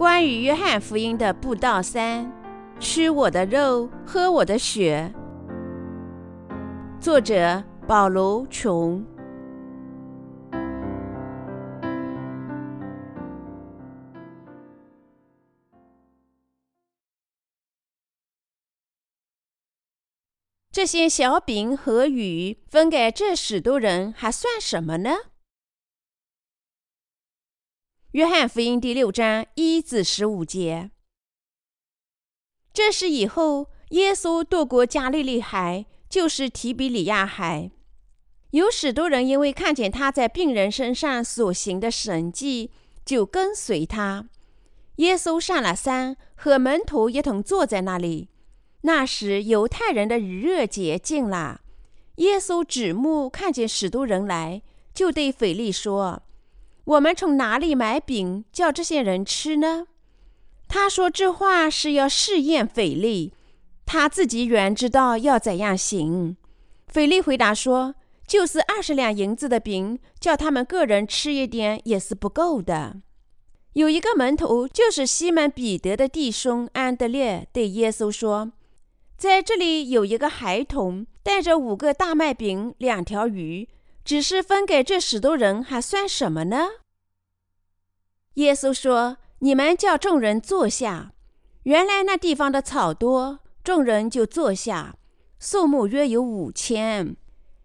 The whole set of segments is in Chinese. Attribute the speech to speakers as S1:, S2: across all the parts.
S1: 关于约翰福音的布道三：吃我的肉，喝我的血。作者保罗·琼。这些小饼和鱼分给这许多人，还算什么呢？约翰福音第六章一至十五节。这是以后耶稣渡过加利利海，就是提比里亚海。有许多人因为看见他在病人身上所行的神迹，就跟随他。耶稣上了山，和门徒一同坐在那里。那时，犹太人的逾越节近了。耶稣指目看见许多人来，就对腓力说：“我们从哪里买饼叫这些人吃呢？”他说这话是要试验腓力，他自己原知道要怎样行。腓力回答说：“就是二十两银子的饼，叫他们个人吃一点也是不够的。”有一个门徒，就是西门彼得的弟兄安德烈，对耶稣说。在这里有一个孩童带着五个大麦饼、两条鱼，只是分给这许多人，还算什么呢？耶稣说：“你们叫众人坐下。”原来那地方的草多，众人就坐下，数目约有五千。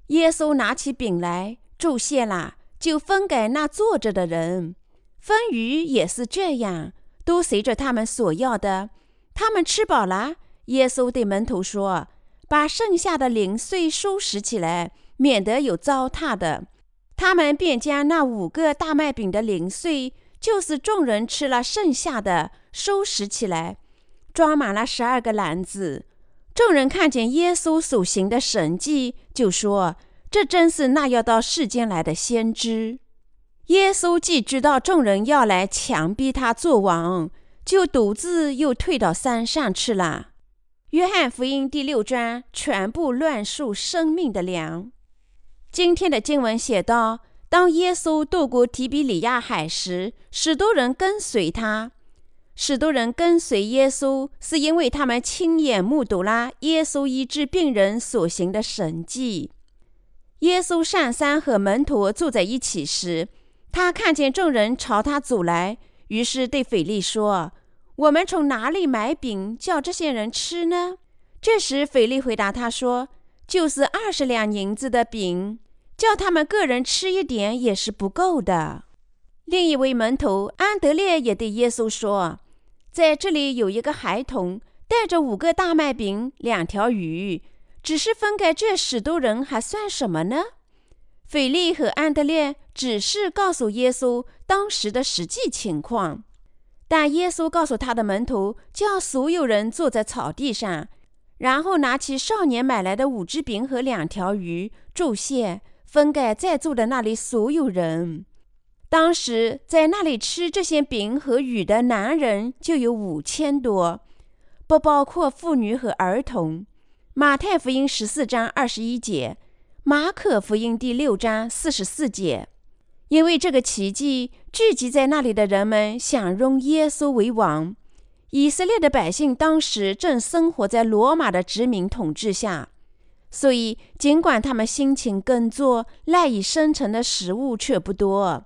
S1: 耶稣拿起饼来，祝谢了，就分给那坐着的人。分鱼也是这样，都随着他们所要的。他们吃饱了。耶稣对门徒说：“把剩下的零碎收拾起来，免得有糟蹋的。”他们便将那五个大麦饼的零碎，就是众人吃了剩下的，收拾起来，装满了十二个篮子。众人看见耶稣所行的神迹，就说：“这真是那要到世间来的先知。”耶稣既知道众人要来强逼他做王，就独自又退到山上去了。约翰福音第六章全部乱述生命的粮。今天的经文写道：当耶稣渡过提比里亚海时，许多人跟随他。许多人跟随耶稣，是因为他们亲眼目睹了耶稣医治病人所行的神迹。耶稣上山和门徒坐在一起时，他看见众人朝他走来，于是对腓力说。我们从哪里买饼叫这些人吃呢？这时，腓力回答他说：“就是二十两银子的饼，叫他们个人吃一点也是不够的。”另一位门徒安德烈也对耶稣说：“在这里有一个孩童带着五个大麦饼、两条鱼，只是分给这许多人，还算什么呢？”腓力和安德烈只是告诉耶稣当时的实际情况。但耶稣告诉他的门徒，叫所有人坐在草地上，然后拿起少年买来的五只饼和两条鱼，祝谢，分给在座的那里所有人。当时在那里吃这些饼和鱼的男人就有五千多，不包括妇女和儿童。马太福音十四章二十一节，马可福音第六章四十四节。因为这个奇迹，聚集在那里的人们想拥耶稣为王。以色列的百姓当时正生活在罗马的殖民统治下，所以尽管他们辛勤耕作、赖以生存的食物却不多，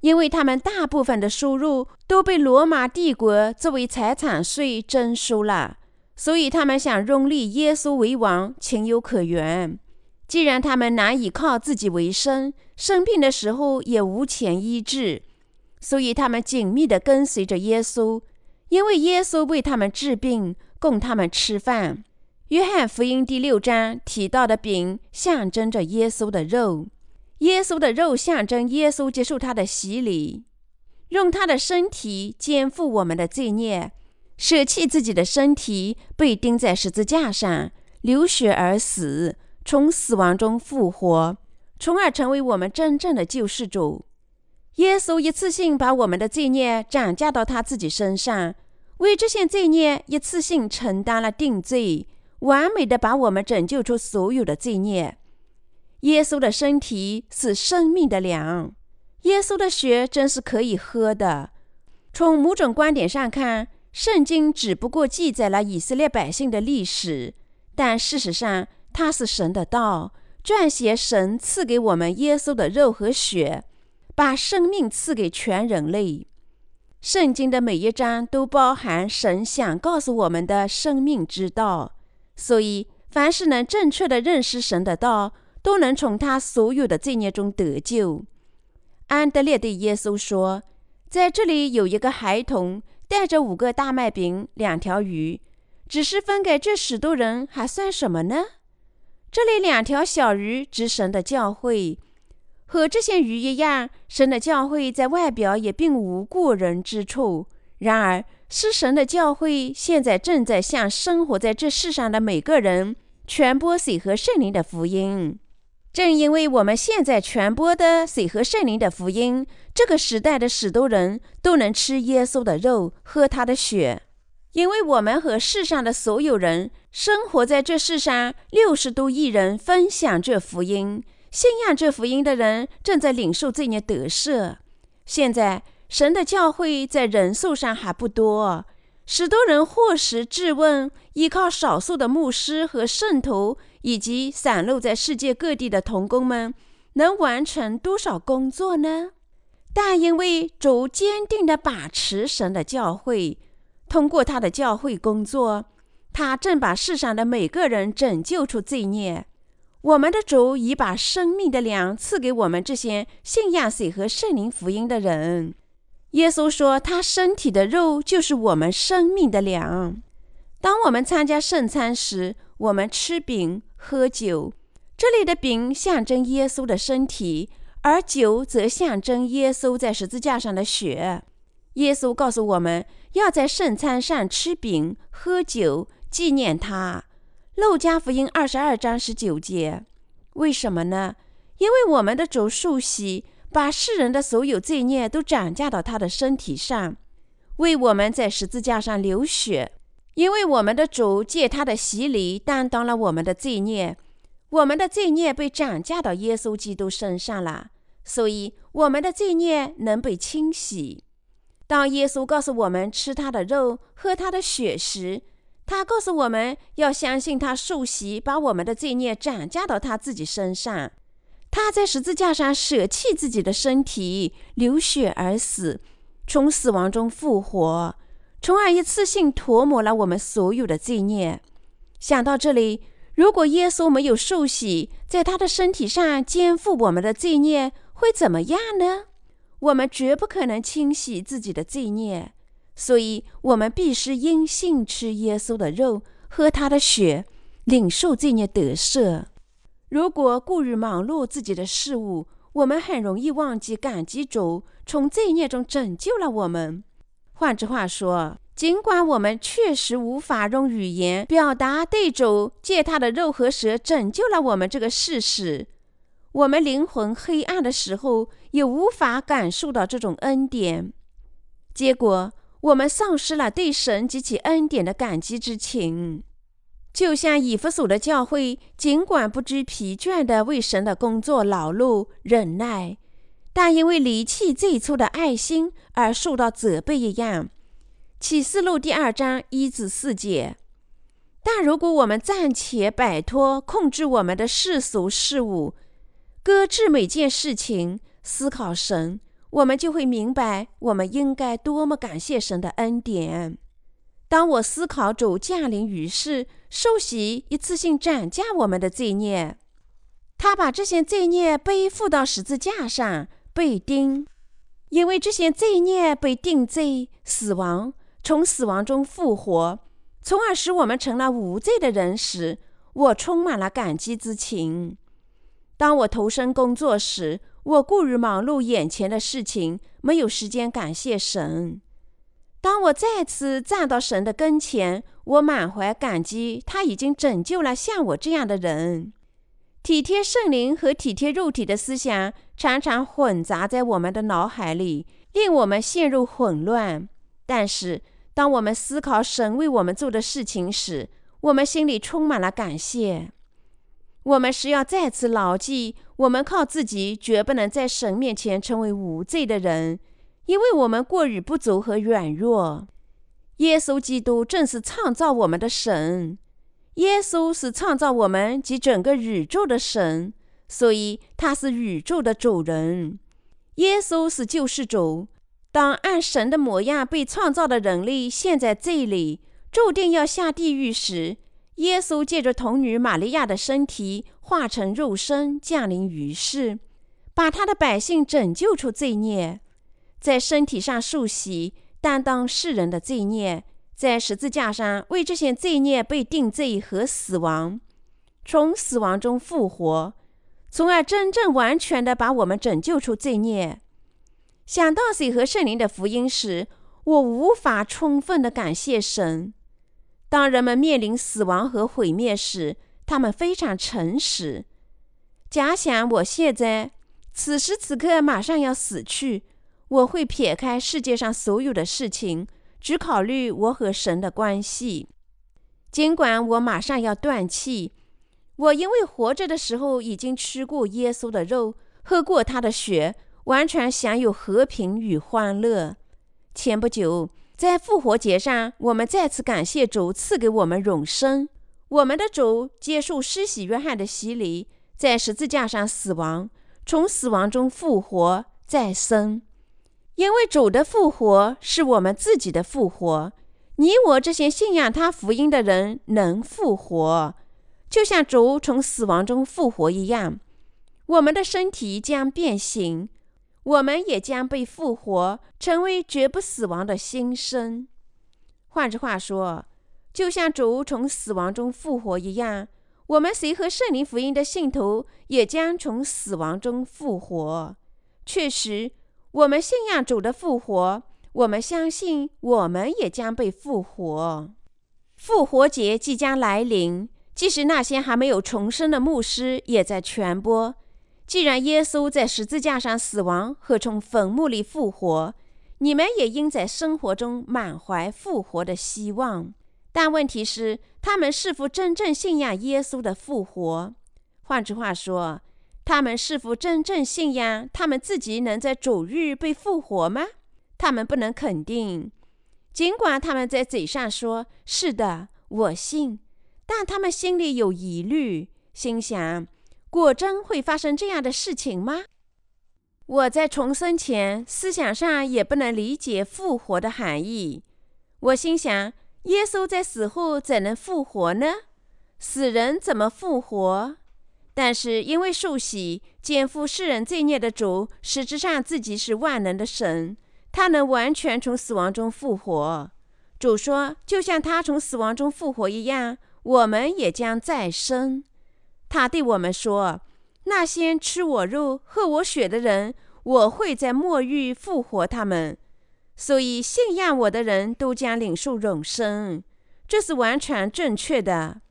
S1: 因为他们大部分的收入都被罗马帝国作为财产税征收了，所以他们想拥立耶稣为王，情有可原。既然他们难以靠自己为生，生病的时候也无钱医治，所以他们紧密地跟随着耶稣，因为耶稣为他们治病，供他们吃饭。约翰福音第六章提到的饼象征着耶稣的肉，耶稣的肉象征耶稣接受他的洗礼，用他的身体肩负我们的罪孽，舍弃自己的身体，被钉在十字架上，流血而死。从死亡中复活，从而成为我们真正的救世主。耶稣一次性把我们的罪孽转嫁到他自己身上，为这些罪孽一次性承担了定罪，完美的把我们拯救出所有的罪孽。耶稣的身体是生命的粮，耶稣的血真是可以喝的。从某种观点上看，圣经只不过记载了以色列百姓的历史，但事实上，它是神的道，撰写神赐给我们耶稣的肉和血，把生命赐给全人类。圣经的每一章都包含神想告诉我们的生命之道，所以凡是能正确的认识神的道，都能从他所有的罪孽中得救。安德烈对耶稣说：“在这里有一个孩童带着五个大麦饼、两条鱼，只是分给这许多人，还算什么呢？这里两条小鱼指神的教会。”和这些鱼一样，神的教会在外表也并无过人之处。然而，是神的教会现在正在向生活在这世上的每个人传播水和圣灵的福音。正因为我们现在传播的水和圣灵的福音，这个时代的许多人都能吃耶稣的肉，喝他的血。因为我们和世上的所有人生活在这世上，六十多亿人分享这福音。信仰这福音的人正在领受罪孽得赦。现在，神的教会在人数上还不多，许多人或时质问：依靠少数的牧师和圣徒，以及散落在世界各地的童工们，能完成多少工作呢？但因为主坚定地把持神的教会，通过他的教会工作，他正把世上的每个人拯救出罪孽。我们的主已把生命的粮赐给我们这些信仰水和圣灵福音的人。耶稣说：“他身体的肉就是我们生命的粮。”当我们参加圣餐时，我们吃饼喝酒。这里的饼象征耶稣的身体，而酒则象征耶稣在十字架上的血。耶稣告诉我们要在圣餐上吃饼喝酒，纪念他。路加福音二十二章十九节，为什么呢？因为我们的主受洗，把世人的所有罪孽都转嫁到他的身体上，为我们在十字架上流血。因为我们的主借他的洗礼担当了我们的罪孽，我们的罪孽被转嫁到耶稣基督身上了，所以我们的罪孽能被清洗。当耶稣告诉我们吃他的肉、喝他的血时，他告诉我们要相信他受洗，把我们的罪孽转嫁到他自己身上。他在十字架上舍弃自己的身体，流血而死，从死亡中复活，从而一次性涂抹了我们所有的罪孽。想到这里，如果耶稣没有受洗，在他的身体上肩负我们的罪孽，会怎么样呢？我们绝不可能清洗自己的罪孽。所以，我们必须因信吃耶稣的肉，喝他的血，领受罪孽得赦。如果过于忙碌自己的事物，我们很容易忘记感激主从罪孽中拯救了我们。换句话说，尽管我们确实无法用语言表达对主借他的肉和血拯救了我们这个事实，我们灵魂黑暗的时候也无法感受到这种恩典。结果。我们丧失了对神及其恩典的感激之情，就像以弗所的教会，尽管不知疲倦地为神的工作劳碌忍耐，但因为离弃最初的爱心而受到责备一样。启示录第二章一至四节。但如果我们暂且摆脱控制我们的世俗事物，搁置每件事情，思考神。我们就会明白，我们应该多么感谢神的恩典。当我思考主降临于世，受洗一次性斩价我们的罪孽，他把这些罪孽背负到十字架上被钉，因为这些罪孽被定罪、死亡，从死亡中复活，从而使我们成了无罪的人时，我充满了感激之情。当我投身工作时，我过于忙碌眼前的事情，没有时间感谢神。当我再次站到神的跟前，我满怀感激，他已经拯救了像我这样的人。体贴圣灵和体贴肉体的思想常常混杂在我们的脑海里，令我们陷入混乱。但是，当我们思考神为我们做的事情时，我们心里充满了感谢。我们是要再次牢记，我们靠自己绝不能在神面前成为无罪的人，因为我们过于不足和软弱。耶稣基督正是创造我们的神，耶稣是创造我们及整个宇宙的神，所以他是宇宙的主人。耶稣是救世主。当按神的模样被创造的人类陷在罪里，注定要下地狱时，耶稣借着童女玛利亚的身体化成肉身降临于世，把他的百姓拯救出罪孽，在身体上受洗，担当世人的罪孽，在十字架上为这些罪孽被定罪和死亡，从死亡中复活，从而真正完全的把我们拯救出罪孽。想到水和圣灵的福音时，我无法充分的感谢神。当人们面临死亡和毁灭时，他们非常诚实。假想我现在此时此刻马上要死去，我会撇开世界上所有的事情，只考虑我和神的关系。尽管我马上要断气，我因为活着的时候已经吃过耶稣的肉，喝过他的血。完全享有和平与欢乐。前不久，在复活节上，我们再次感谢主赐给我们永生。我们的主接受施洗约翰的洗礼，在十字架上死亡，从死亡中复活再生。因为主的复活是我们自己的复活，你我这些信仰他福音的人能复活，就像主从死亡中复活一样。我们的身体将变形。我们也将被复活，成为绝不死亡的新生。换句话说，就像主从死亡中复活一样，我们随和圣灵福音的信徒也将从死亡中复活。确实，我们信仰主的复活，我们相信我们也将被复活。复活节即将来临，即使那些还没有重生的牧师也在传播。既然耶稣在十字架上死亡和从坟墓里复活，你们也应在生活中满怀复活的希望。但问题是，他们是否真正信仰耶稣的复活？换句话说，他们是否真正信仰他们自己能在主日被复活吗？他们不能肯定。尽管他们在嘴上说“是的，我信”，但他们心里有疑虑，心想。果真会发生这样的事情吗？我在重生前思想上也不能理解复活的含义。我心想，耶稣在死后怎能复活呢？死人怎么复活？但是因为受洗肩负世人罪孽的主，实质上自己是万能的神，他能完全从死亡中复活。主说，就像他从死亡中复活一样，我们也将再生。他对我们说：“那些吃我肉、喝我血的人，我会在末日复活他们。所以信仰我的人都将领受永生，这是完全正确的。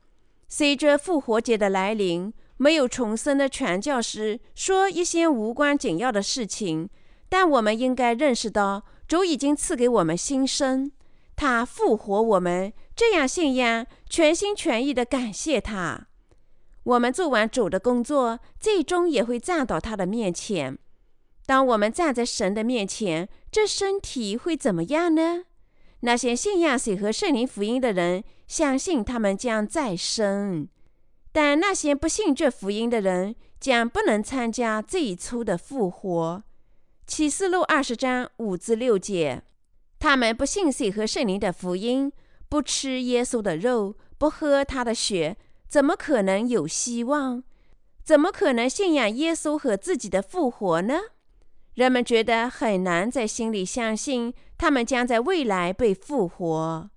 S1: 随着复活节的来临，没有重生的传教士说一些无关紧要的事情，但我们应该认识到，主已经赐给我们新生，他复活我们，这样信仰，全心全意的感谢他。”我们做完主的工作，最终也会站到他的面前。当我们站在神的面前，这身体会怎么样呢？那些信仰水和圣灵福音的人，相信他们将再生；但那些不信这福音的人，将不能参加这一出的复活。启示录二十章五至六节，他们不信水和圣灵的福音，不吃耶稣的肉，不喝他的血。怎么可能有希望？怎么可能信仰耶稣和自己的复活呢？人们觉得很难在心里相信他们将在未来被复活。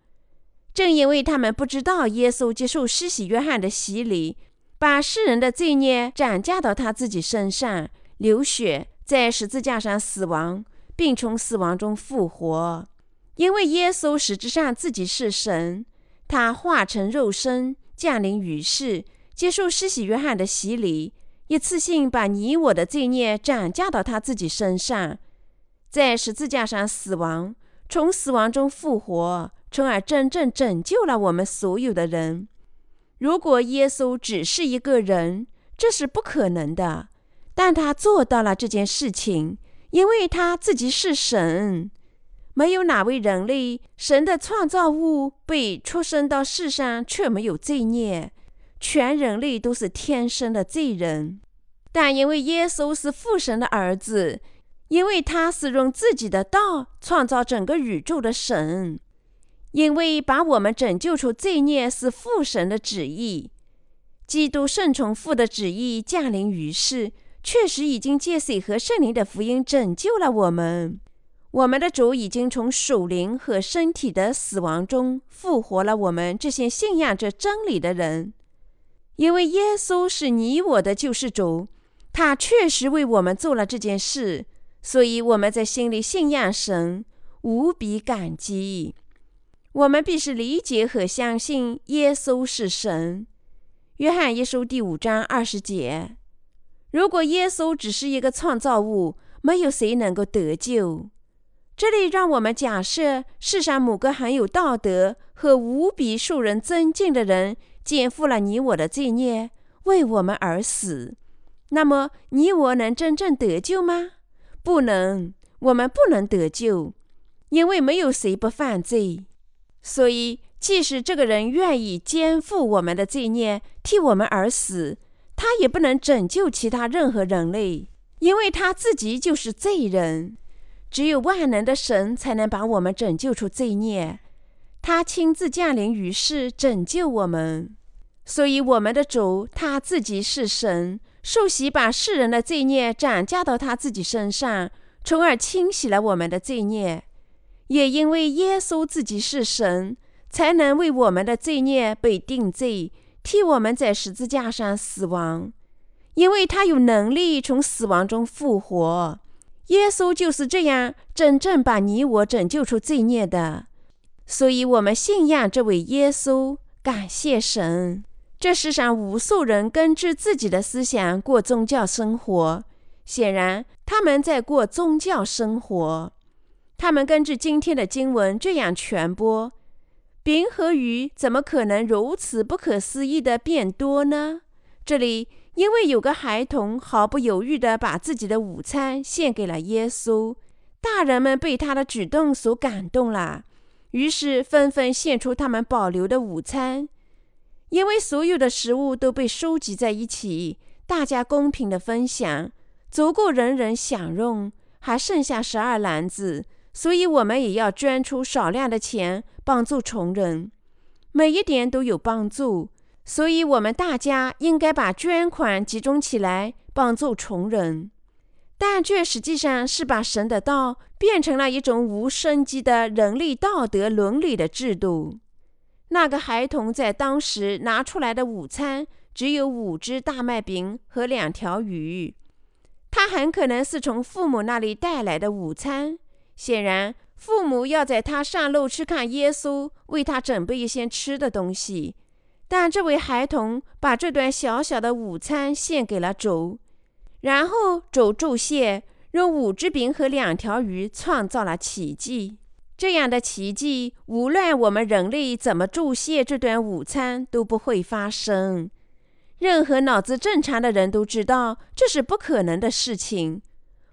S1: 正因为他们不知道耶稣接受施洗约翰的洗礼，把世人的罪孽转嫁到他自己身上，流血在十字架上死亡，并从死亡中复活。因为耶稣实质上自己是神，他化成肉身。降临于世，接受施洗约翰的洗礼，一次性把你我的罪孽转嫁到他自己身上，在十字架上死亡，从死亡中复活，从而真正拯救了我们所有的人。如果耶稣只是一个人，这是不可能的，但他做到了这件事情，因为他自己是神。没有哪位人类，神的创造物被出生到世上却没有罪孽。全人类都是天生的罪人，但因为耶稣是父神的儿子，因为他是用自己的道创造整个宇宙的神，因为把我们拯救出罪孽是父神的旨意，基督顺从父的旨意降临于世，确实已经借水和圣灵的福音拯救了我们。我们的主已经从属灵和身体的死亡中复活了我们这些信仰着真理的人。因为耶稣是你我的救世主，他确实为我们做了这件事，所以我们在心里信仰神，无比感激。我们必须理解和相信耶稣是神。约翰一书第五章二十节：如果耶稣只是一个创造物，没有谁能够得救。这里让我们假设世上某个很有道德和无比受人尊敬的人。肩负了你我的罪孽，为我们而死。那么，你我能真正得救吗？不能，我们不能得救，因为没有谁不犯罪。所以，即使这个人愿意肩负我们的罪孽，替我们而死，他也不能拯救其他任何人类，因为他自己就是罪人。只有万能的神才能把我们拯救出罪孽。他亲自降临于世，拯救我们。所以，我们的主他自己是神，受洗把世人的罪孽转嫁到他自己身上，从而清洗了我们的罪孽。也因为耶稣自己是神，才能为我们的罪孽被定罪，替我们在十字架上死亡。因为他有能力从死亡中复活。耶稣就是这样真正把你我拯救出罪孽的。所以，我们信仰这位耶稣，感谢神。这世上无数人根据自己的思想过宗教生活，显然他们在过宗教生活。他们根据今天的经文这样传播：饼和鱼怎么可能如此不可思议的变多呢？这里因为有个孩童毫不犹豫地把自己的午餐献给了耶稣，大人们被他的举动所感动了。于是纷纷献出他们保留的午餐，因为所有的食物都被收集在一起，大家公平的分享，足够人人享用，还剩下十二篮子，所以我们也要捐出少量的钱帮助穷人，每一点都有帮助，所以我们大家应该把捐款集中起来帮助穷人。但这实际上是把神的道变成了一种无生机的人类道德伦理的制度。那个孩童在当时拿出来的午餐只有五只大麦饼和两条鱼，他很可能是从父母那里带来的午餐。显然，父母要在他上路去看耶稣，为他准备一些吃的东西。但这位孩童把这段小小的午餐献给了主。然后主注谢，用五只饼和两条鱼创造了奇迹。这样的奇迹，无论我们人类怎么注谢这段午餐，都不会发生。任何脑子正常的人都知道这是不可能的事情。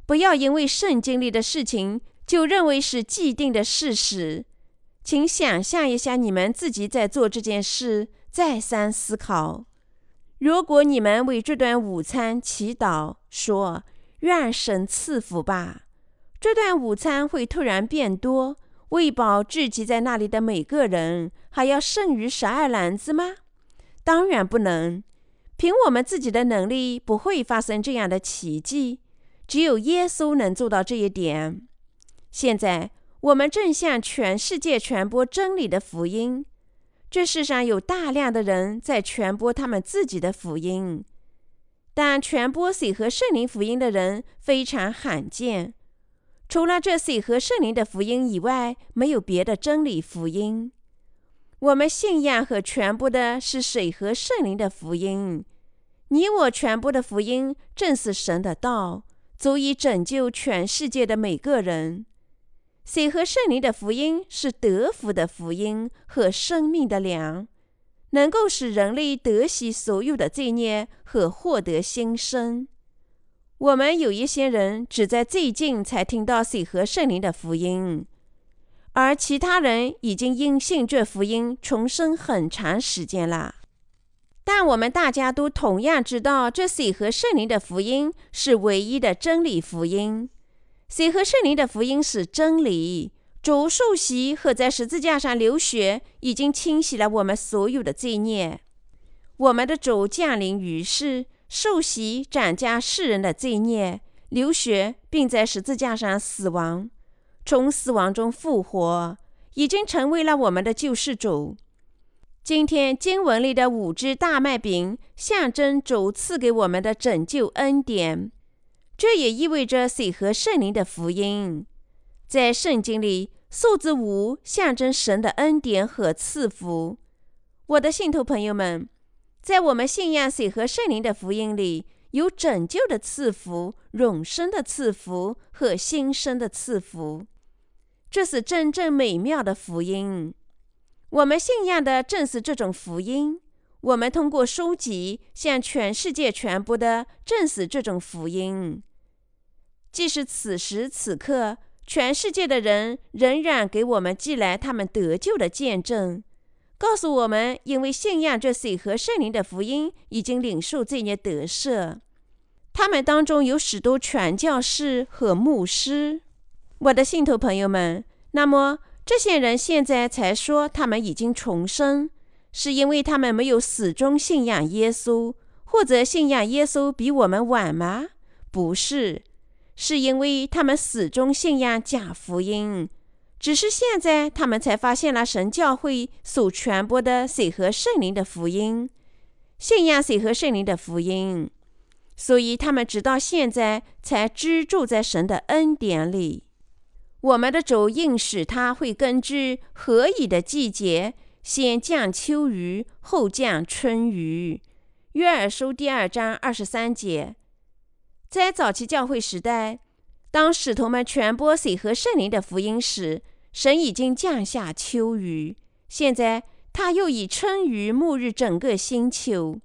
S1: 不要因为圣经里的事情就认为是既定的事实。请想象一下，你们自己在做这件事，再三思考。如果你们为这段午餐祈祷，说愿神赐福吧，这段午餐会突然变多，喂饱聚集在那里的每个人，还要剩余十二篮子吗？当然不能。凭我们自己的能力，不会发生这样的奇迹。只有耶稣能做到这一点。现在，我们正向全世界传播真理的福音。这世上有大量的人在传播他们自己的福音，但传播水和圣灵福音的人非常罕见。除了这水和圣灵的福音以外，没有别的真理福音。我们信仰和传播的是水和圣灵的福音。你我传播的福音正是神的道，足以拯救全世界的每个人。水和圣灵的福音是德福的福音和生命的粮，能够使人类得洗所有的罪孽和获得新生。我们有一些人只在最近才听到水和圣灵的福音，而其他人已经因信这福音重生很长时间了。但我们大家都同样知道，这水和圣灵的福音是唯一的真理福音。水和圣灵的福音是真理。主受洗和在十字架上流血，已经清洗了我们所有的罪孽。我们的主降临于世。受洗斩加世人的罪孽，流血，并在十字架上死亡，从死亡中复活，已经成为了我们的救世主。今天经文里的五只大麦饼，象征主赐给我们的拯救恩典，这也意味着水和圣灵的福音。在圣经里，数字五象征神的恩典和赐福。我的信徒朋友们。在我们信仰水和圣灵的福音里，有拯救的赐福、永生的赐福和新生的赐福，这是真正美妙的福音。我们信仰的正是这种福音。我们通过书籍向全世界传播的正是这种福音。即使此时此刻，全世界的人仍然给我们寄来他们得救的见证。告诉我们，因为信仰这水和圣灵的福音，已经领受罪孽得赦。他们当中有许多传教士和牧师。我的信徒朋友们，那么这些人现在才说他们已经重生，是因为他们没有始终信仰耶稣，或者信仰耶稣比我们晚吗？不是，是因为他们始终信仰假福音。只是现在，他们才发现了神教会所传播的水和圣灵的福音，信仰水和圣灵的福音，所以他们直到现在才居住在神的恩典里。我们的主应许他会根据何以的季节，先降秋雨，后降春雨。约尔书第二章二十三节。在早期教会时代，当使徒们传播水和圣灵的福音时，神已经降下秋雨，现在他又以春雨沐浴整个星球。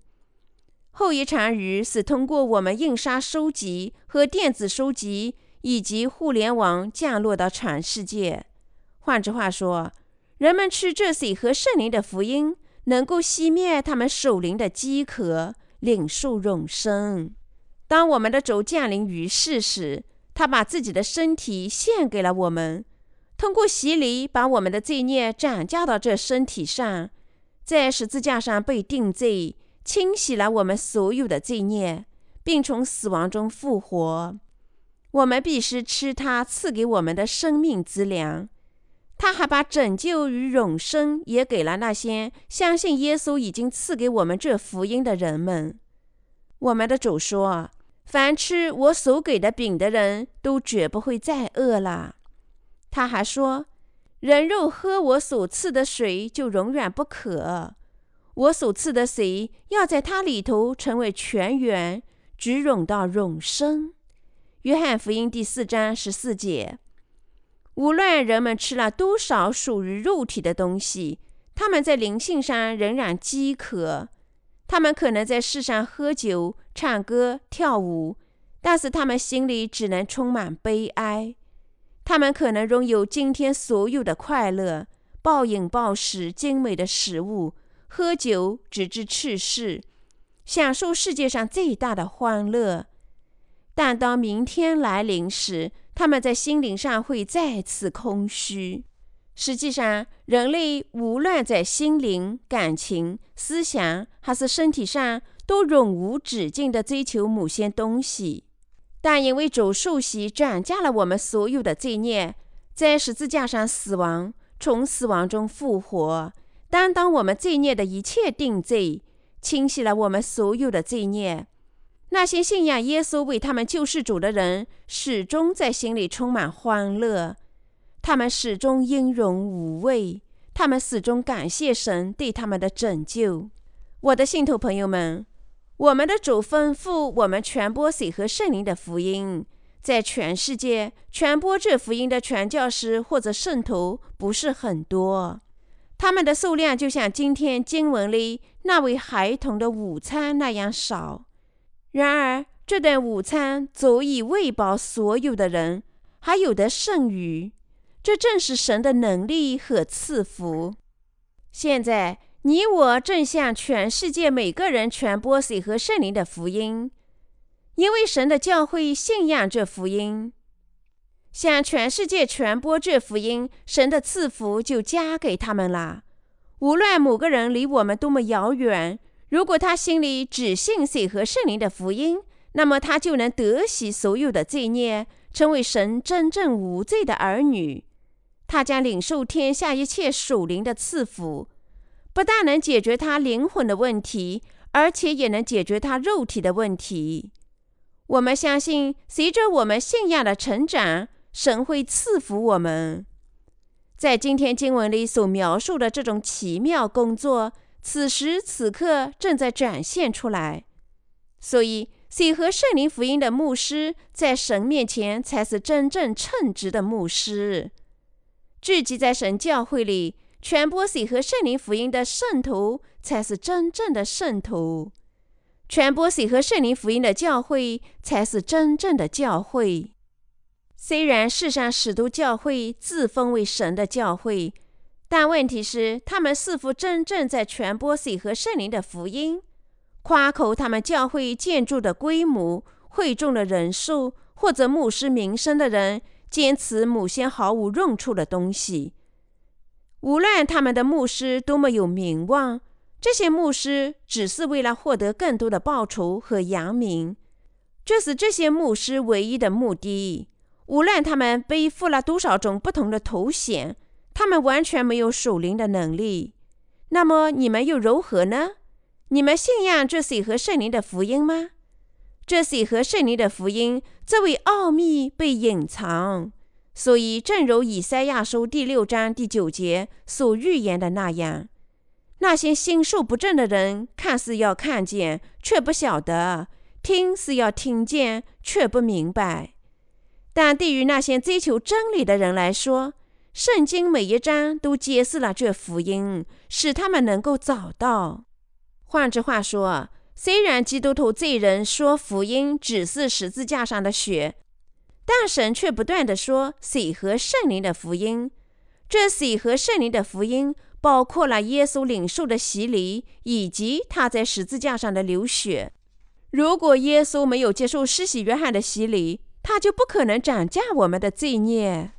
S1: 后一场雨是通过我们印刷书籍和电子书籍以及互联网降落到全世界。换句话说，人们吃这水和圣灵的福音，能够熄灭他们属灵的饥渴，领受永生。当我们的主降临于世时，他把自己的身体献给了我们。通过洗礼，把我们的罪孽转嫁到这身体上，在十字架上被定罪，清洗了我们所有的罪孽，并从死亡中复活。我们必须吃他赐给我们的生命之粮。他还把拯救与永生也给了那些相信耶稣已经赐给我们这福音的人们。我们的主说：“凡吃我所给的饼的人都绝不会再饿了。”他还说：“人肉喝我所赐的水，就永远不渴。我所赐的水要在它里头成为泉源，直涌到永生。”约翰福音第四章十四节。无论人们吃了多少属于肉体的东西，他们在灵性上仍然饥渴。他们可能在世上喝酒、唱歌、跳舞，但是他们心里只能充满悲哀。他们可能拥有今天所有的快乐，暴饮暴食、精美的食物、喝酒直至去世，享受世界上最大的欢乐。但当明天来临时，他们在心灵上会再次空虚。实际上，人类无论在心灵、感情、思想还是身体上，都永无止境地追求某些东西。但因为主受洗转嫁了我们所有的罪孽，在十字架上死亡，从死亡中复活，担当我们罪孽的一切定罪，清洗了我们所有的罪孽。那些信仰耶稣为他们救世主的人，始终在心里充满欢乐，他们始终音容无畏，他们始终感谢神对他们的拯救。我的信徒朋友们。我们的主吩咐我们传播水和圣灵的福音，在全世界传播这福音的传教士或者圣徒不是很多，他们的数量就像今天经文里那位孩童的午餐那样少。然而，这顿午餐足以喂饱所有的人，还有的剩余。这正是神的能力和赐福。现在，你我正向全世界每个人传播水和圣灵的福音，因为神的教会信仰这福音。向全世界传播这福音，神的赐福就加给他们了。无论某个人离我们多么遥远，如果他心里只信水和圣灵的福音，那么他就能得洗所有的罪孽，成为神真正无罪的儿女。他将领受天下一切属灵的赐福，不但能解决他灵魂的问题，而且也能解决他肉体的问题。我们相信，随着我们信仰的成长，神会赐福我们。在今天经文里所描述的这种奇妙工作，此时此刻正在展现出来。所以，水和圣灵福音的牧师，在神面前才是真正称职的牧师。聚集在神教会里传播水和圣灵福音的圣徒，才是真正的圣徒。传播水和圣灵福音的教会，才是真正的教会。虽然世上许多教会自封为神的教会，但问题是，他们是否真正在传播水和圣灵的福音？夸口他们教会建筑的规模、会众的人数或者牧师名声的人，坚持某些毫无用处的东西。无论他们的牧师多么有名望，这些牧师只是为了获得更多的报酬和扬名，这是这些牧师唯一的目的。无论他们背负了多少种不同的头衔，他们完全没有属灵的能力。那么你们又如何呢？你们信仰这水和圣灵的福音吗？这水和圣灵的福音，这位奥秘被隐藏。所以，正如以赛亚书第六章第九节所预言的那样，那些心术不正的人，看似要看见，却不晓得；听是要听见，却不明白。但对于那些追求真理的人来说，圣经每一章都揭示了这福音，使他们能够找到。换句话说，虽然基督徒罪人说福音只是十字架上的血，但神却不断的说水和圣灵的福音。这水和圣灵的福音包括了耶稣领受的洗礼以及他在十字架上的流血。如果耶稣没有接受施洗约翰的洗礼，他就不可能涨价我们的罪孽，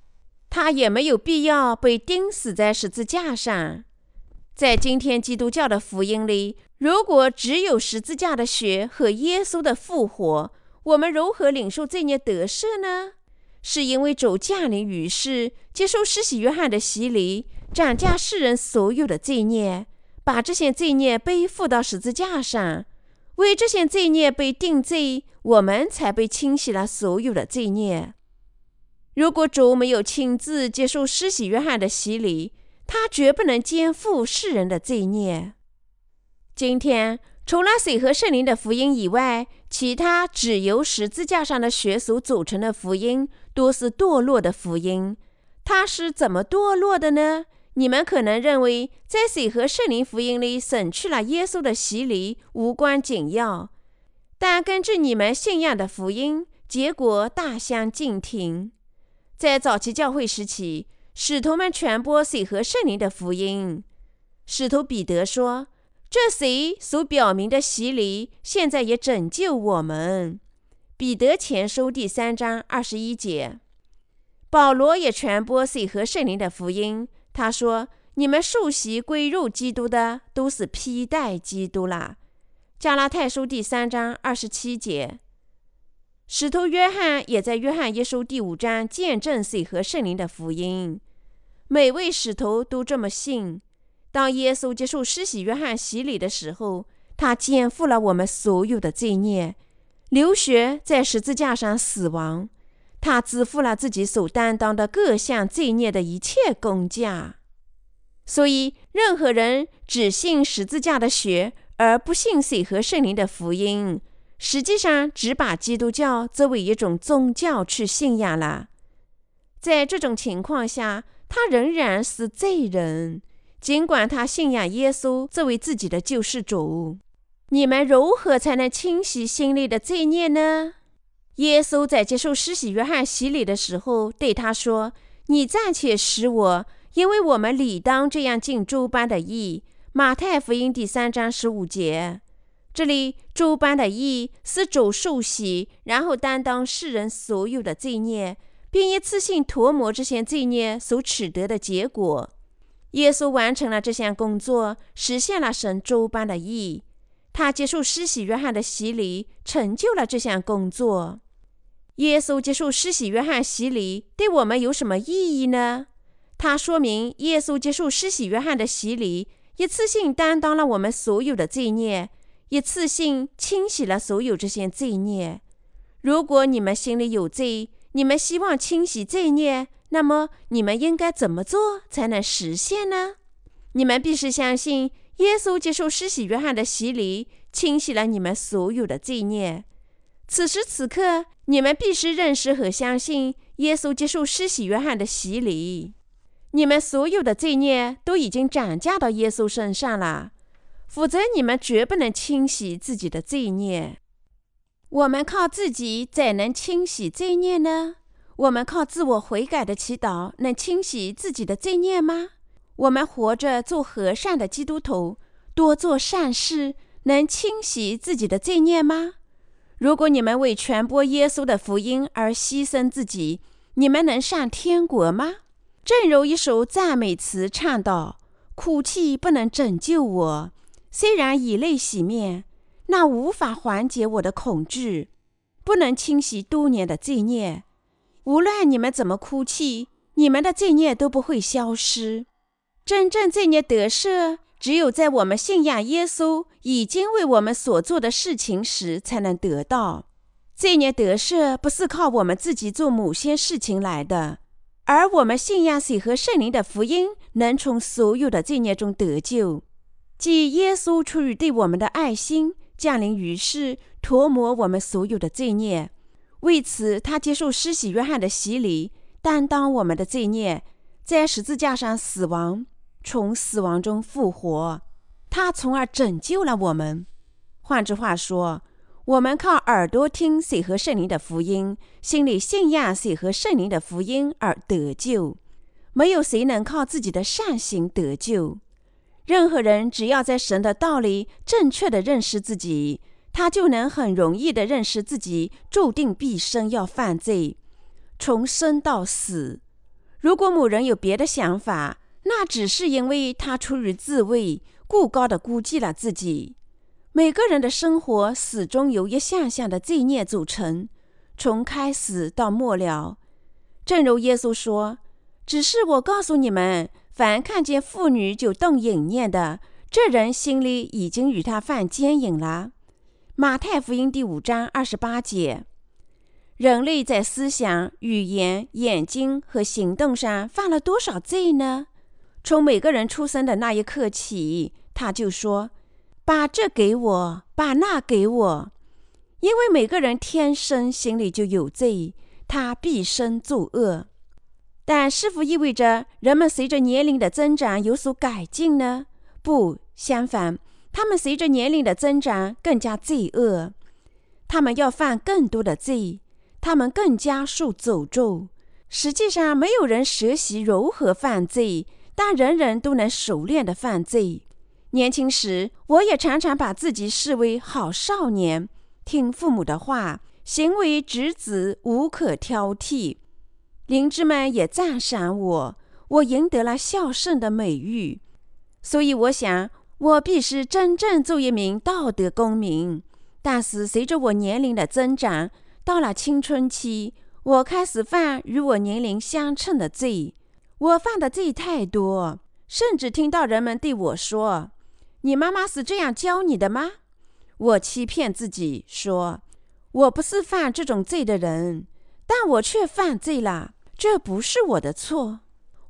S1: 他也没有必要被钉死在十字架上。在今天基督教的福音里，如果只有十字架的血和耶稣的复活，我们如何领受罪孽得赦呢？是因为主降临于世，接受施洗约翰的洗礼，斩价世人所有的罪孽，把这些罪孽背负到十字架上。为这些罪孽被定罪，我们才被清洗了所有的罪孽。如果主没有亲自接受施洗约翰的洗礼，他绝不能肩负世人的罪孽。今天，除了水和圣灵的福音以外，其他只由十字架上的血所组成的福音，都是堕落的福音。它是怎么堕落的呢？你们可能认为，在水和圣灵福音里省去了耶稣的洗礼，无关紧要。但根据你们信仰的福音，结果大相径庭。在早期教会时期，使徒们传播水和圣灵的福音。使徒彼得说：“这水所表明的洗礼，现在也拯救我们。”彼得前书第三章二十一节。保罗也传播水和圣灵的福音。他说：“你们受洗归入基督的，都是披戴基督啦。”加拉太书第三章二十七节。使徒约翰也在约翰一书第五章见证水和圣灵的福音。每位使徒都这么信。当耶稣接受施洗约翰洗礼的时候，他肩负了我们所有的罪孽，流血在十字架上死亡。他支付了自己所担当的各项罪孽的一切工价，所以任何人只信十字架的血，而不信水和圣灵的福音，实际上只把基督教作为一种宗教去信仰了。在这种情况下，他仍然是罪人，尽管他信仰耶稣作为自己的救世主。你们如何才能清洗心里的罪孽呢？耶稣在接受施洗约翰洗礼的时候，对他说：“你暂且使我，因为我们理当这样尽诸般的义。”马太福音第三章十五节。这里诸般的义是主受洗，然后担当世人所有的罪孽，并一次性涂抹这些罪孽所取得的结果。耶稣完成了这项工作，实现了神诸般的义。他接受施洗约翰的洗礼，成就了这项工作。耶稣接受施洗约翰洗礼，对我们有什么意义呢？它说明耶稣接受施洗约翰的洗礼，一次性担当了我们所有的罪孽。一次性清洗了所有这些罪孽。如果你们心里有罪，你们希望清洗罪孽，那么你们应该怎么做才能实现呢？你们必须相信耶稣接受施洗约翰的洗礼，清洗了你们所有的罪孽。此时此刻，你们必须认识和相信耶稣接受施洗约翰的洗礼。你们所有的罪孽都已经转嫁到耶稣身上了。否则，你们绝不能清洗自己的罪孽。我们靠自己怎能清洗罪孽呢？我们靠自我悔改的祈祷能清洗自己的罪孽吗？我们活着做和善的基督徒，多做善事，能清洗自己的罪孽吗？如果你们为传播耶稣的福音而牺牲自己，你们能上天国吗？正如一首赞美词唱道：“哭泣不能拯救我。”虽然以泪洗面，那无法缓解我的恐惧，不能清洗多年的罪孽。无论你们怎么哭泣，你们的罪孽都不会消失。真正罪孽得赦，只有在我们信仰耶稣已经为我们所做的事情时才能得到。罪孽得赦不是靠我们自己做某些事情来的，而我们信仰水和圣灵的福音，能从所有的罪孽中得救。即耶稣出于对我们的爱心，降临于世，涂抹我们所有的罪孽。为此，他接受施洗约翰的洗礼，担当我们的罪孽，在十字架上死亡，从死亡中复活。他从而拯救了我们。换句话说，我们靠耳朵听水和圣灵的福音，心里信仰水和圣灵的福音而得救。没有谁能靠自己的善行得救。任何人只要在神的道里正确的认识自己，他就能很容易的认识自己注定毕生要犯罪，从生到死。如果某人有别的想法，那只是因为他出于自卫，过高的估计了自己。每个人的生活始终由一项项的罪孽组成，从开始到末了。正如耶稣说：“只是我告诉你们。”凡看见妇女就动淫念的，这人心里已经与他犯奸淫了。马太福音第五章二十八节。人类在思想、语言、眼睛和行动上犯了多少罪呢？从每个人出生的那一刻起，他就说：“把这给我，把那给我。”因为每个人天生心里就有罪，他毕生作恶。但是否意味着人们随着年龄的增长有所改进呢？不，相反，他们随着年龄的增长更加罪恶，他们要犯更多的罪，他们更加受诅咒。实际上，没有人学习如何犯罪，但人人都能熟练的犯罪。年轻时，我也常常把自己视为好少年，听父母的话，行为举止无可挑剔。邻居们也赞赏我，我赢得了孝顺的美誉，所以我想，我必须真正做一名道德公民。但是随着我年龄的增长，到了青春期，我开始犯与我年龄相称的罪。我犯的罪太多，甚至听到人们对我说：“你妈妈是这样教你的吗？”我欺骗自己说，我不是犯这种罪的人，但我却犯罪了。这不是我的错，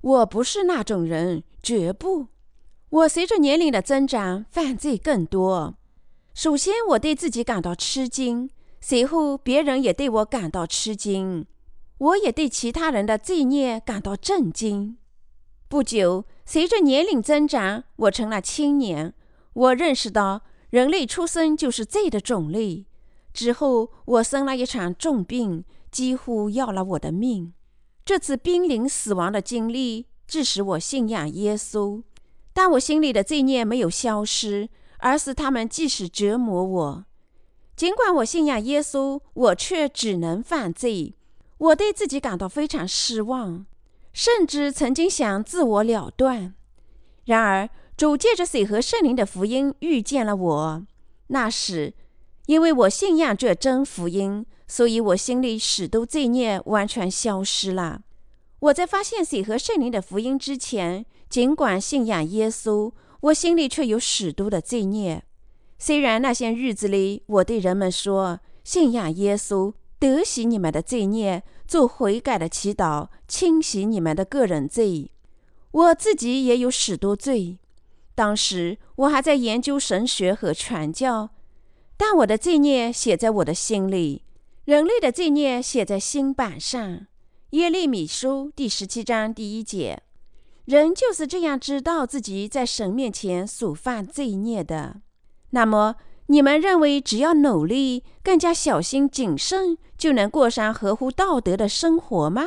S1: 我不是那种人，绝不。我随着年龄的增长，犯罪更多。首先，我对自己感到吃惊；随后，别人也对我感到吃惊。我也对其他人的罪孽感到震惊。不久，随着年龄增长，我成了青年。我认识到，人类出生就是罪的种类。之后，我生了一场重病，几乎要了我的命。这次濒临死亡的经历，致使我信仰耶稣。但我心里的罪孽没有消失，而是他们继续折磨我。尽管我信仰耶稣，我却只能犯罪。我对自己感到非常失望，甚至曾经想自我了断。然而，主借着水和圣灵的福音遇见了我。那时，因为我信仰这真福音，所以我心里许多罪孽完全消失了。我在发现水和圣灵的福音之前。尽管信仰耶稣，我心里却有许多的罪孽。虽然那些日子里，我对人们说信仰耶稣得洗你们的罪孽，做悔改的祈祷，清洗你们的个人罪。我自己也有许多罪。当时我还在研究神学和传教，但我的罪孽写在我的心里。人类的罪孽写在心版上。耶利米书第十七章第一节。人就是这样知道自己在神面前所犯罪孽的。那么，你们认为只要努力、更加小心谨慎，就能过上合乎道德的生活吗？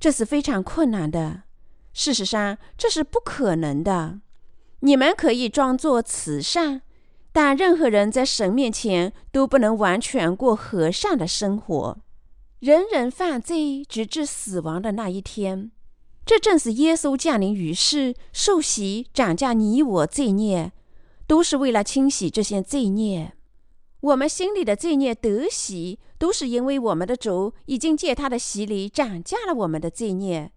S1: 这是非常困难的。事实上，这是不可能的。你们可以装作慈善，但任何人在神面前都不能完全过和善的生活。人人犯罪，直至死亡的那一天。这正是耶稣降临于世、受洗、涨价你我罪孽，都是为了清洗这些罪孽。我们心里的罪孽得洗，都是因为我们的主已经借他的洗礼涨价了我们的罪孽。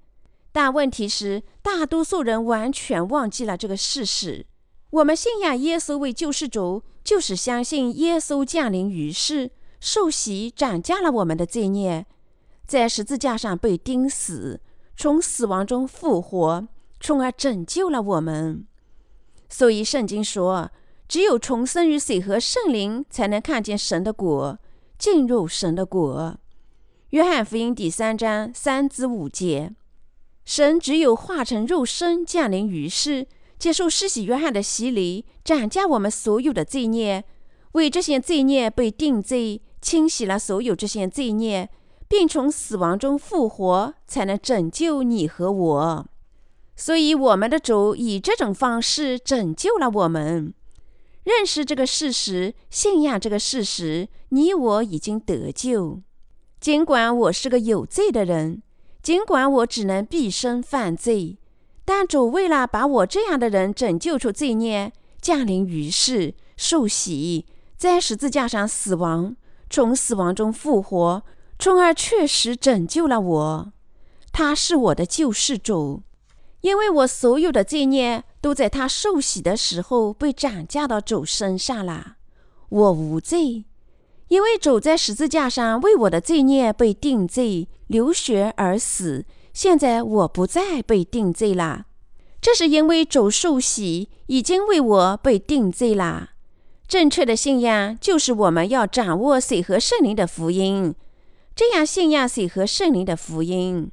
S1: 但问题是，大多数人完全忘记了这个事实。我们信仰耶稣为救世主，就是相信耶稣降临于世、受洗涨价了我们的罪孽，在十字架上被钉死。从死亡中复活，从而拯救了我们。所以圣经说，只有重生于水和圣灵，才能看见神的果，进入神的果。约翰福音第三章三至五节，神只有化成肉身降临于世，接受施洗约翰的洗礼，斩价我们所有的罪孽，为这些罪孽被定罪，清洗了所有这些罪孽。并从死亡中复活，才能拯救你和我。所以，我们的主以这种方式拯救了我们。认识这个事实，信仰这个事实，你我已经得救。尽管我是个有罪的人，尽管我只能毕生犯罪，但主为了把我这样的人拯救出罪孽，降临于世，受洗，在十字架上死亡，从死亡中复活。从而确实拯救了我，他是我的救世主，因为我所有的罪孽都在他受洗的时候被转嫁到主身上了。我无罪，因为主在十字架上为我的罪孽被定罪、流血而死。现在我不再被定罪了，这是因为主受洗已经为我被定罪了。正确的信仰就是我们要掌握水和圣灵的福音。这样信仰水和圣灵的福音，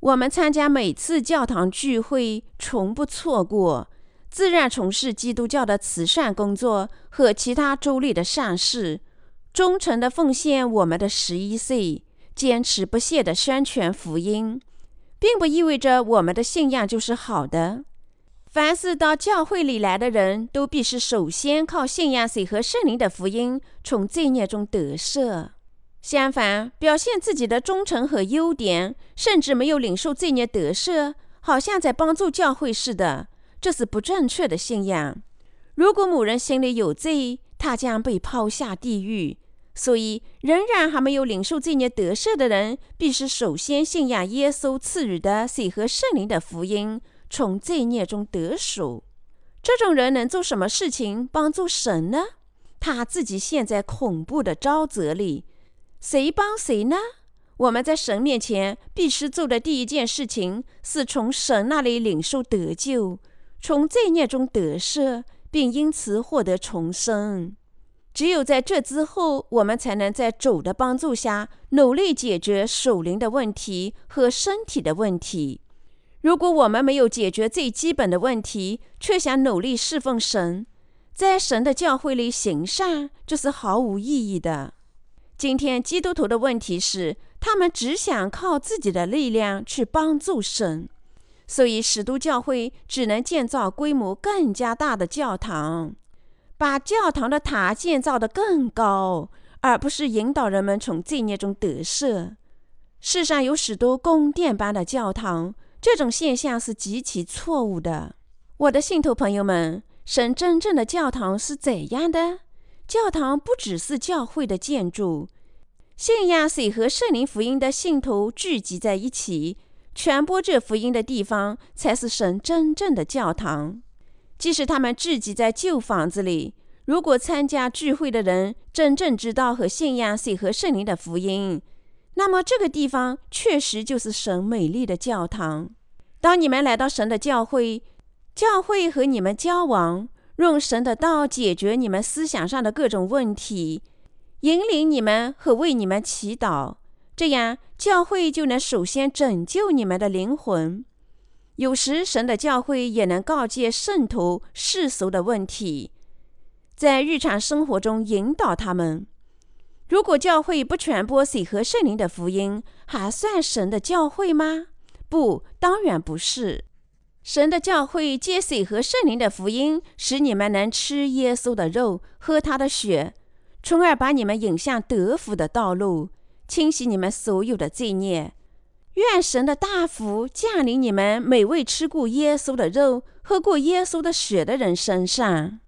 S1: 我们参加每次教堂聚会，从不错过，自然从事基督教的慈善工作和其他周例的善事，忠诚的奉献我们的十一岁，坚持不懈的宣传福音，并不意味着我们的信仰就是好的。凡是到教会里来的人都必须首先靠信仰水和圣灵的福音，从罪孽中得赦。相反，表现自己的忠诚和优点，甚至没有领受罪孽得赦，好像在帮助教会似的，这是不正确的信仰。如果某人心里有罪，他将被抛下地狱。所以，仍然还没有领受罪孽得赦的人，必须首先信仰耶稣赐予的水和圣灵的福音，从罪孽中得赎。这种人能做什么事情帮助神呢？他自己陷在恐怖的沼泽里。谁帮谁呢？我们在神面前必须做的第一件事情，是从神那里领受得救，从罪孽中得赦，并因此获得重生。只有在这之后，我们才能在主的帮助下努力解决属灵的问题和身体的问题。如果我们没有解决最基本的问题，却想努力侍奉神，在神的教会里行善，这是毫无意义的。今天基督徒的问题是，他们只想靠自己的力量去帮助神，所以使徒教会只能建造规模更加大的教堂，把教堂的塔建造得更高，而不是引导人们从罪孽中得赦。世上有许多宫殿般的教堂，这种现象是极其错误的。我的信徒朋友们。神真正的教堂是怎样的？教堂不只是教会的建筑，信仰水和圣灵福音的信徒聚集在一起，传播这福音的地方才是神真正的教堂。即使他们聚集在旧房子里，如果参加聚会的人真正知道和信仰水和圣灵的福音，那么这个地方确实就是神美丽的教堂。当你们来到神的教会，教会和你们交往，用神的道解决你们思想上的各种问题，引领你们和为你们祈祷，这样教会就能首先拯救你们的灵魂。有时，神的教会也能告诫圣徒世俗的问题，在日常生活中引导他们。如果教会不传播水和圣灵的福音，还算神的教会吗？不，当然不是。神的教会借水和圣灵的福音，使你们能吃耶稣的肉，喝他的血，从而把你们引向得福的道路，清洗你们所有的罪孽。愿神的大福降临你们每位吃过耶稣的肉、喝过耶稣的血的人身上。